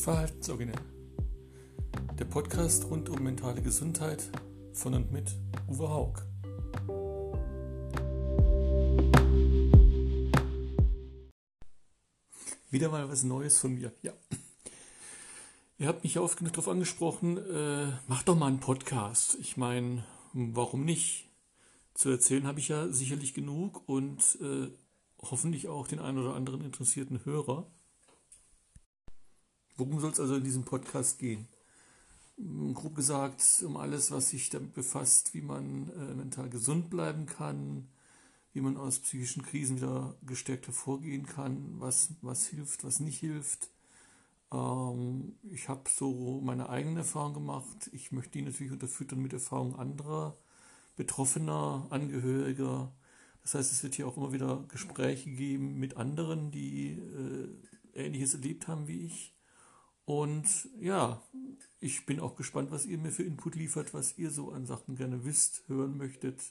Verhaltensoriginell. Der Podcast rund um mentale Gesundheit von und mit Uwe Haug. Wieder mal was Neues von mir. Ja. Ihr habt mich oft genug darauf angesprochen, äh, mach doch mal einen Podcast. Ich meine, warum nicht? Zu erzählen habe ich ja sicherlich genug und äh, hoffentlich auch den einen oder anderen interessierten Hörer. Worum soll es also in diesem Podcast gehen? Grob gesagt, um alles, was sich damit befasst, wie man äh, mental gesund bleiben kann, wie man aus psychischen Krisen wieder gestärkt hervorgehen kann, was, was hilft, was nicht hilft. Ähm, ich habe so meine eigenen Erfahrungen gemacht. Ich möchte die natürlich unterfüttern mit Erfahrungen anderer, Betroffener, Angehöriger. Das heißt, es wird hier auch immer wieder Gespräche geben mit anderen, die äh, Ähnliches erlebt haben wie ich. Und ja, ich bin auch gespannt, was ihr mir für Input liefert, was ihr so an Sachen gerne wisst, hören möchtet,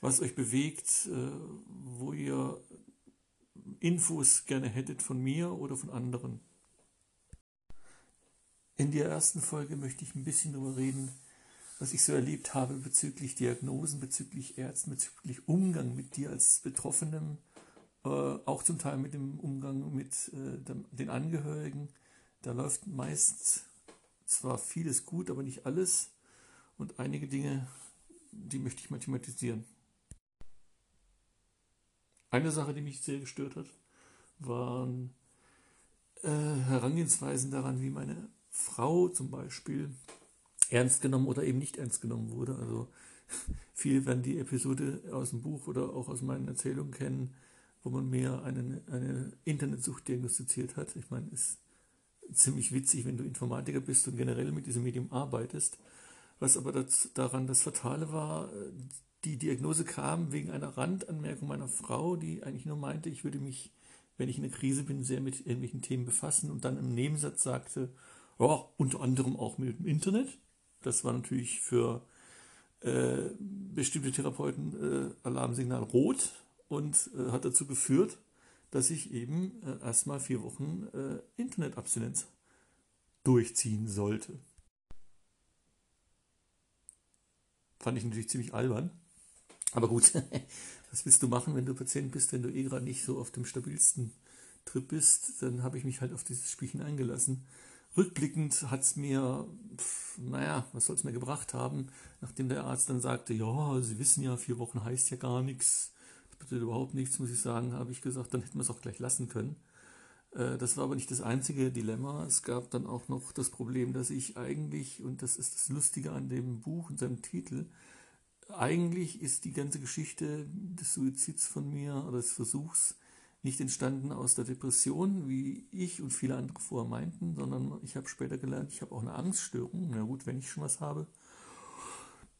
was euch bewegt, äh, wo ihr Infos gerne hättet von mir oder von anderen. In der ersten Folge möchte ich ein bisschen darüber reden, was ich so erlebt habe bezüglich Diagnosen, bezüglich Ärzten, bezüglich Umgang mit dir als Betroffenem, äh, auch zum Teil mit dem Umgang mit äh, den Angehörigen da läuft meist zwar vieles gut, aber nicht alles. Und einige Dinge, die möchte ich mal thematisieren. Eine Sache, die mich sehr gestört hat, waren äh, Herangehensweisen daran, wie meine Frau zum Beispiel ernst genommen oder eben nicht ernst genommen wurde. Also viele werden die Episode aus dem Buch oder auch aus meinen Erzählungen kennen, wo man mir eine, eine Internetsucht diagnostiziert hat. Ich meine, es ziemlich witzig, wenn du Informatiker bist und generell mit diesem Medium arbeitest. Was aber das, daran das Fatale war, die Diagnose kam wegen einer Randanmerkung meiner Frau, die eigentlich nur meinte, ich würde mich, wenn ich in einer Krise bin, sehr mit irgendwelchen Themen befassen und dann im Nebensatz sagte, ja, unter anderem auch mit dem Internet. Das war natürlich für äh, bestimmte Therapeuten äh, Alarmsignal rot und äh, hat dazu geführt, dass ich eben äh, erstmal vier Wochen äh, Internetabstinenz durchziehen sollte. Fand ich natürlich ziemlich albern. Aber gut, was willst du machen, wenn du Patient bist, wenn du eh gerade nicht so auf dem stabilsten Trip bist? Dann habe ich mich halt auf dieses Spielchen eingelassen. Rückblickend hat es mir, pf, naja, was soll es mir gebracht haben, nachdem der Arzt dann sagte, ja, Sie wissen ja, vier Wochen heißt ja gar nichts bedeutet überhaupt nichts, muss ich sagen, habe ich gesagt, dann hätten wir es auch gleich lassen können. Äh, das war aber nicht das einzige Dilemma. Es gab dann auch noch das Problem, dass ich eigentlich, und das ist das Lustige an dem Buch und seinem Titel, eigentlich ist die ganze Geschichte des Suizids von mir oder des Versuchs nicht entstanden aus der Depression, wie ich und viele andere vorher meinten, sondern ich habe später gelernt, ich habe auch eine Angststörung. Na gut, wenn ich schon was habe,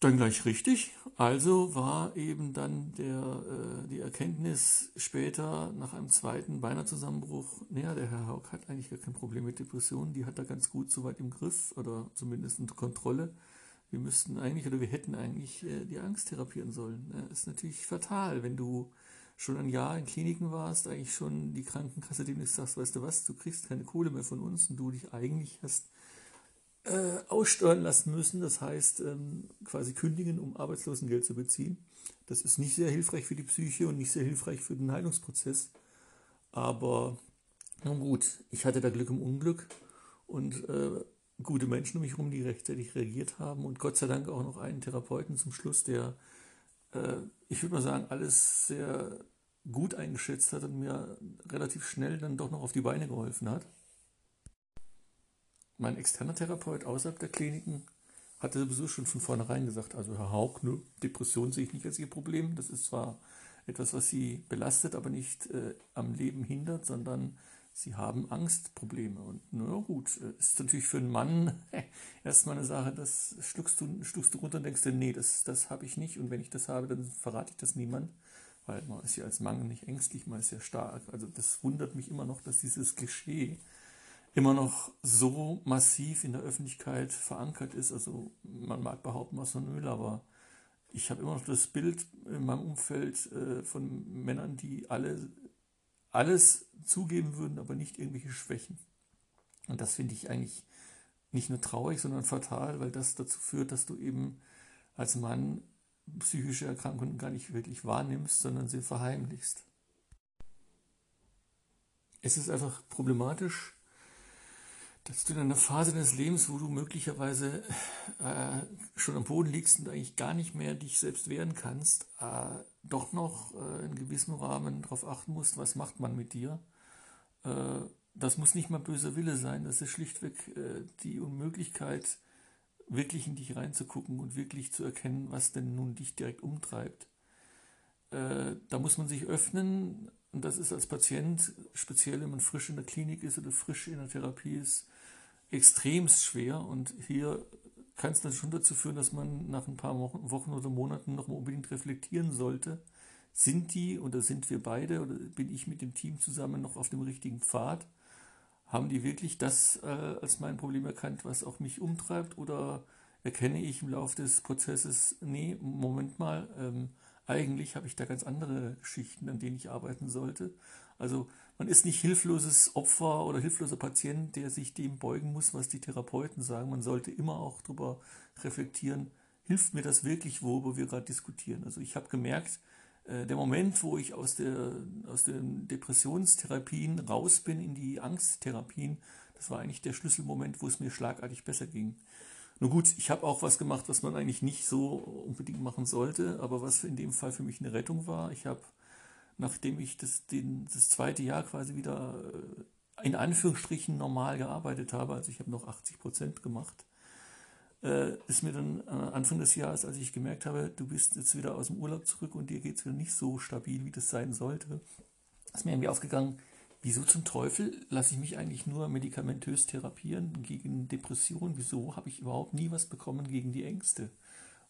dann gleich richtig. Also war eben dann der, äh, die Erkenntnis später nach einem zweiten Beinerzusammenbruch, naja, der Herr Haug hat eigentlich gar kein Problem mit Depressionen, die hat er ganz gut soweit im Griff oder zumindest unter Kontrolle. Wir müssten eigentlich oder wir hätten eigentlich äh, die Angst therapieren sollen. Ja, ist natürlich fatal, wenn du schon ein Jahr in Kliniken warst, eigentlich schon die Krankenkasse demnächst sagst, weißt du was, du kriegst keine Kohle mehr von uns und du dich eigentlich hast äh, aussteuern lassen müssen, das heißt ähm, quasi kündigen, um Arbeitslosengeld zu beziehen. Das ist nicht sehr hilfreich für die Psyche und nicht sehr hilfreich für den Heilungsprozess. Aber nun gut, ich hatte da Glück im Unglück und äh, gute Menschen um mich herum, die rechtzeitig reagiert haben und Gott sei Dank auch noch einen Therapeuten zum Schluss, der, äh, ich würde mal sagen, alles sehr gut eingeschätzt hat und mir relativ schnell dann doch noch auf die Beine geholfen hat. Mein externer Therapeut außerhalb der Kliniken hatte sowieso schon von vornherein gesagt, also Herr Haug, ne, Depression sehe ich nicht als Ihr Problem. Das ist zwar etwas, was Sie belastet, aber nicht äh, am Leben hindert, sondern Sie haben Angstprobleme. Und na gut, äh, ist natürlich für einen Mann erstmal eine Sache, das schluckst du, schluckst du runter und denkst dir, nee, das, das habe ich nicht. Und wenn ich das habe, dann verrate ich das niemand. Weil man ist ja als Mann nicht ängstlich, man ist ja stark. Also das wundert mich immer noch, dass dieses Klischee immer noch so massiv in der Öffentlichkeit verankert ist. Also man mag behaupten, was man will, aber ich habe immer noch das Bild in meinem Umfeld äh, von Männern, die alle alles zugeben würden, aber nicht irgendwelche Schwächen. Und das finde ich eigentlich nicht nur traurig, sondern fatal, weil das dazu führt, dass du eben als Mann psychische Erkrankungen gar nicht wirklich wahrnimmst, sondern sie verheimlichst. Es ist einfach problematisch, dass du in einer Phase deines Lebens, wo du möglicherweise äh, schon am Boden liegst und eigentlich gar nicht mehr dich selbst wehren kannst, äh, doch noch äh, in gewissem Rahmen darauf achten musst, was macht man mit dir. Äh, das muss nicht mal böser Wille sein, das ist schlichtweg äh, die Unmöglichkeit, wirklich in dich reinzugucken und wirklich zu erkennen, was denn nun dich direkt umtreibt. Äh, da muss man sich öffnen und das ist als Patient, speziell wenn man frisch in der Klinik ist oder frisch in der Therapie ist, extrem schwer und hier kann es dann schon dazu führen, dass man nach ein paar Wochen oder Monaten noch mal unbedingt reflektieren sollte. Sind die oder sind wir beide oder bin ich mit dem Team zusammen noch auf dem richtigen Pfad? Haben die wirklich das äh, als mein Problem erkannt, was auch mich umtreibt? Oder erkenne ich im Laufe des Prozesses, nee, Moment mal, ähm, eigentlich habe ich da ganz andere Geschichten, an denen ich arbeiten sollte. Also man ist nicht hilfloses Opfer oder hilfloser Patient, der sich dem beugen muss, was die Therapeuten sagen. Man sollte immer auch darüber reflektieren, hilft mir das wirklich, worüber wir gerade diskutieren. Also ich habe gemerkt, äh, der Moment, wo ich aus, der, aus den Depressionstherapien raus bin in die Angsttherapien, das war eigentlich der Schlüsselmoment, wo es mir schlagartig besser ging. Nun gut, ich habe auch was gemacht, was man eigentlich nicht so unbedingt machen sollte, aber was in dem Fall für mich eine Rettung war. Ich habe nachdem ich das, den, das zweite Jahr quasi wieder äh, in Anführungsstrichen normal gearbeitet habe, also ich habe noch 80 Prozent gemacht, äh, ist mir dann äh, Anfang des Jahres, als ich gemerkt habe, du bist jetzt wieder aus dem Urlaub zurück und dir geht es wieder nicht so stabil, wie das sein sollte, ist mir irgendwie aufgegangen, wieso zum Teufel lasse ich mich eigentlich nur medikamentös therapieren gegen Depressionen? Wieso habe ich überhaupt nie was bekommen gegen die Ängste?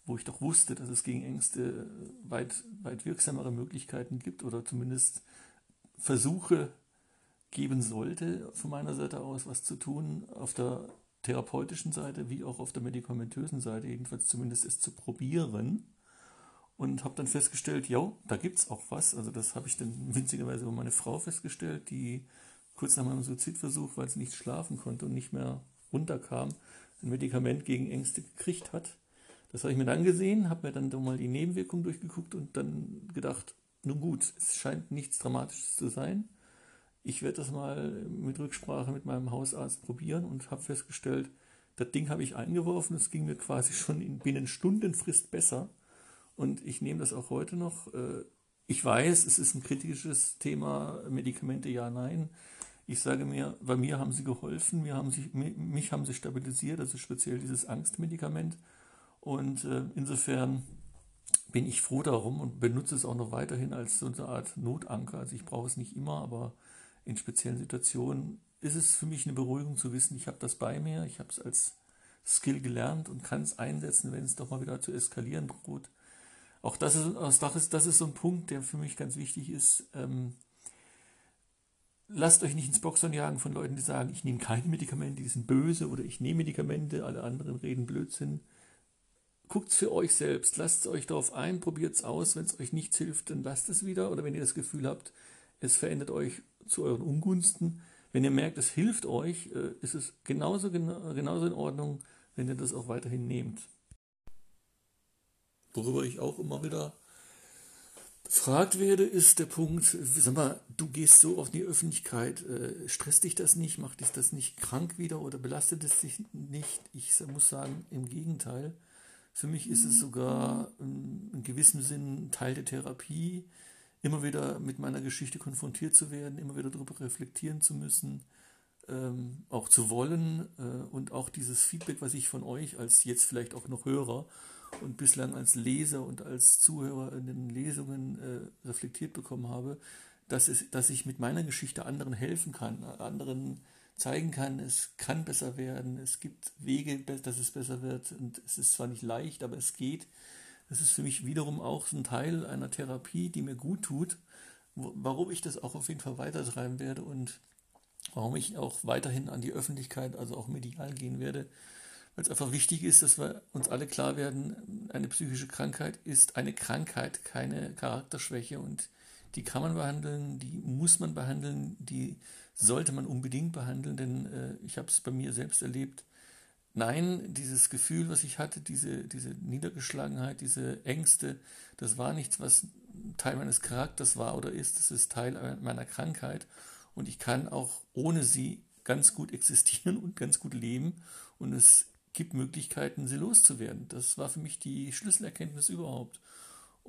Wo ich doch wusste, dass es gegen Ängste weit, weit wirksamere Möglichkeiten gibt oder zumindest Versuche geben sollte, von meiner Seite aus was zu tun, auf der therapeutischen Seite wie auch auf der medikamentösen Seite, jedenfalls zumindest es zu probieren. Und habe dann festgestellt, ja, da gibt es auch was. Also das habe ich dann winzigerweise über meine Frau festgestellt, die kurz nach meinem Suizidversuch, weil sie nicht schlafen konnte und nicht mehr runterkam, ein Medikament gegen Ängste gekriegt hat. Das habe ich mir dann gesehen, habe mir dann doch mal die Nebenwirkungen durchgeguckt und dann gedacht, nun gut, es scheint nichts Dramatisches zu sein. Ich werde das mal mit Rücksprache mit meinem Hausarzt probieren und habe festgestellt, das Ding habe ich eingeworfen, es ging mir quasi schon in binnen Stundenfrist besser. Und ich nehme das auch heute noch. Äh, ich weiß, es ist ein kritisches Thema, Medikamente ja, nein. Ich sage mir, bei mir haben sie geholfen, mir haben sie, mich haben sie stabilisiert, also speziell dieses Angstmedikament. Und äh, insofern bin ich froh darum und benutze es auch noch weiterhin als so eine Art Notanker. Also ich brauche es nicht immer, aber in speziellen Situationen ist es für mich eine Beruhigung zu wissen, ich habe das bei mir, ich habe es als Skill gelernt und kann es einsetzen, wenn es doch mal wieder zu eskalieren droht. Auch das ist, das ist, das ist so ein Punkt, der für mich ganz wichtig ist. Ähm, lasst euch nicht ins Boxern jagen von Leuten, die sagen, ich nehme keine Medikamente, die sind böse oder ich nehme Medikamente, alle anderen reden Blödsinn guckt es für euch selbst, lasst es euch darauf ein, probiert es aus. Wenn es euch nichts hilft, dann lasst es wieder. Oder wenn ihr das Gefühl habt, es verändert euch zu euren Ungunsten. Wenn ihr merkt, es hilft euch, äh, ist es genauso, genauso in Ordnung, wenn ihr das auch weiterhin nehmt. Worüber ich auch immer wieder gefragt werde, ist der Punkt, sag mal, du gehst so auf die Öffentlichkeit, äh, stresst dich das nicht, macht dich das nicht krank wieder oder belastet es dich nicht? Ich muss sagen, im Gegenteil. Für mich ist es sogar in gewissem Sinn Teil der Therapie, immer wieder mit meiner Geschichte konfrontiert zu werden, immer wieder darüber reflektieren zu müssen, ähm, auch zu wollen äh, und auch dieses Feedback, was ich von euch als jetzt vielleicht auch noch Hörer und bislang als Leser und als Zuhörer in den Lesungen äh, reflektiert bekommen habe, dass, es, dass ich mit meiner Geschichte anderen helfen kann, anderen zeigen kann, es kann besser werden, es gibt Wege, dass es besser wird. Und es ist zwar nicht leicht, aber es geht. Das ist für mich wiederum auch ein Teil einer Therapie, die mir gut tut, warum ich das auch auf jeden Fall weitertreiben werde und warum ich auch weiterhin an die Öffentlichkeit, also auch medial gehen werde, weil es einfach wichtig ist, dass wir uns alle klar werden, eine psychische Krankheit ist eine Krankheit, keine Charakterschwäche. Und die kann man behandeln, die muss man behandeln, die sollte man unbedingt behandeln, denn äh, ich habe es bei mir selbst erlebt. Nein, dieses Gefühl, was ich hatte, diese, diese Niedergeschlagenheit, diese Ängste, das war nichts, was Teil meines Charakters war oder ist, das ist Teil meiner Krankheit und ich kann auch ohne sie ganz gut existieren und ganz gut leben und es gibt Möglichkeiten, sie loszuwerden. Das war für mich die Schlüsselerkenntnis überhaupt.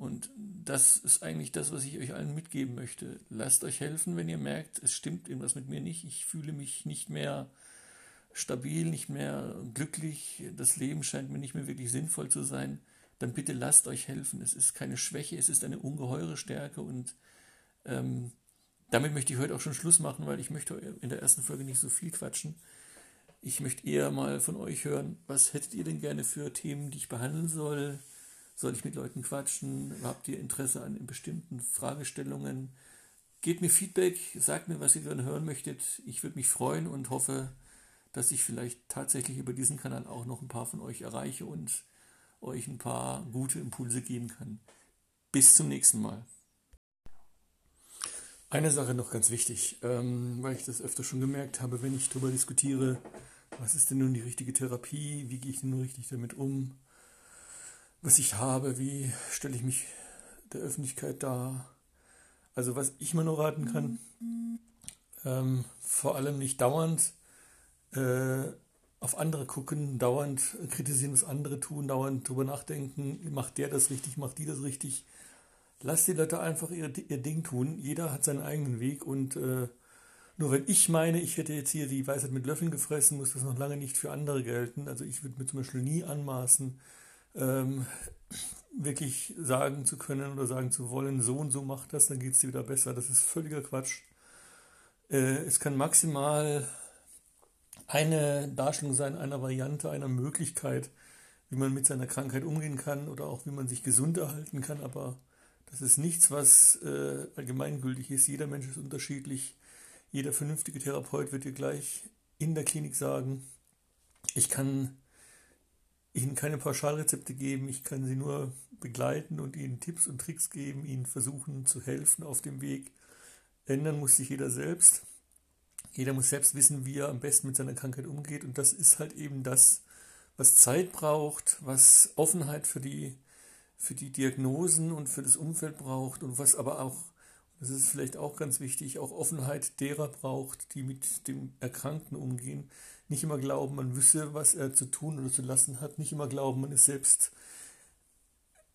Und das ist eigentlich das, was ich euch allen mitgeben möchte. Lasst euch helfen, wenn ihr merkt, es stimmt irgendwas mit mir nicht. Ich fühle mich nicht mehr stabil, nicht mehr glücklich. Das Leben scheint mir nicht mehr wirklich sinnvoll zu sein. Dann bitte lasst euch helfen. Es ist keine Schwäche, es ist eine ungeheure Stärke. Und ähm, damit möchte ich heute auch schon Schluss machen, weil ich möchte in der ersten Folge nicht so viel quatschen. Ich möchte eher mal von euch hören, was hättet ihr denn gerne für Themen, die ich behandeln soll? Soll ich mit Leuten quatschen? Habt ihr Interesse an bestimmten Fragestellungen? Gebt mir Feedback, sagt mir, was ihr gerne hören möchtet. Ich würde mich freuen und hoffe, dass ich vielleicht tatsächlich über diesen Kanal auch noch ein paar von euch erreiche und euch ein paar gute Impulse geben kann. Bis zum nächsten Mal. Eine Sache noch ganz wichtig, ähm, weil ich das öfter schon gemerkt habe, wenn ich darüber diskutiere, was ist denn nun die richtige Therapie, wie gehe ich denn nun richtig damit um, was ich habe, wie stelle ich mich der Öffentlichkeit dar. Also was ich mir nur raten kann, ähm, vor allem nicht dauernd äh, auf andere gucken, dauernd kritisieren, was andere tun, dauernd drüber nachdenken, macht der das richtig, macht die das richtig. Lasst die Leute einfach ihr, ihr Ding tun. Jeder hat seinen eigenen Weg und äh, nur wenn ich meine, ich hätte jetzt hier die Weisheit mit Löffeln gefressen, muss das noch lange nicht für andere gelten. Also ich würde mir zum Beispiel nie anmaßen, ähm, wirklich sagen zu können oder sagen zu wollen, so und so macht das, dann geht es dir wieder besser. Das ist völliger Quatsch. Äh, es kann maximal eine Darstellung sein, einer Variante, einer Möglichkeit, wie man mit seiner Krankheit umgehen kann oder auch wie man sich gesund erhalten kann, aber das ist nichts, was äh, allgemeingültig ist. Jeder Mensch ist unterschiedlich. Jeder vernünftige Therapeut wird dir gleich in der Klinik sagen, ich kann Ihnen keine Pauschalrezepte geben, ich kann Sie nur begleiten und Ihnen Tipps und Tricks geben, Ihnen versuchen zu helfen auf dem Weg. Ändern muss sich jeder selbst. Jeder muss selbst wissen, wie er am besten mit seiner Krankheit umgeht und das ist halt eben das, was Zeit braucht, was Offenheit für die, für die Diagnosen und für das Umfeld braucht und was aber auch das ist vielleicht auch ganz wichtig, auch Offenheit derer braucht, die mit dem Erkrankten umgehen. Nicht immer glauben, man wüsste, was er zu tun oder zu lassen hat. Nicht immer glauben, man ist selbst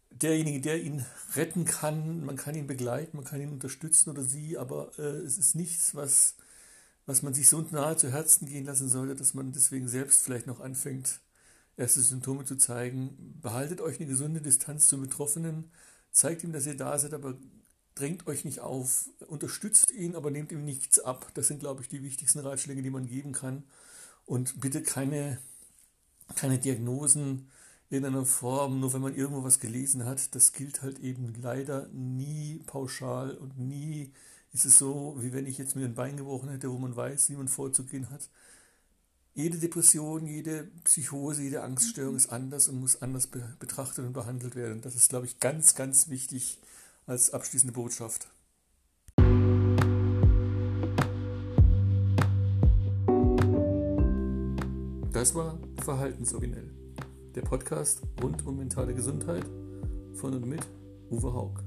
derjenige, der ihn retten kann. Man kann ihn begleiten, man kann ihn unterstützen oder sie, aber äh, es ist nichts, was, was man sich so nahe zu Herzen gehen lassen sollte, dass man deswegen selbst vielleicht noch anfängt, erste Symptome zu zeigen. Behaltet euch eine gesunde Distanz zum Betroffenen, zeigt ihm, dass ihr da seid, aber drängt euch nicht auf, unterstützt ihn, aber nehmt ihm nichts ab. Das sind, glaube ich, die wichtigsten Ratschläge, die man geben kann. Und bitte keine, keine Diagnosen in einer Form, nur wenn man irgendwo was gelesen hat. Das gilt halt eben leider nie pauschal und nie ist es so, wie wenn ich jetzt mir ein Bein gebrochen hätte, wo man weiß, wie man vorzugehen hat. Jede Depression, jede Psychose, jede Angststörung ist anders und muss anders be betrachtet und behandelt werden. Das ist, glaube ich, ganz, ganz wichtig als abschließende Botschaft. Das war Verhaltensoriginell, der Podcast rund um mentale Gesundheit von und mit Uwe Haug.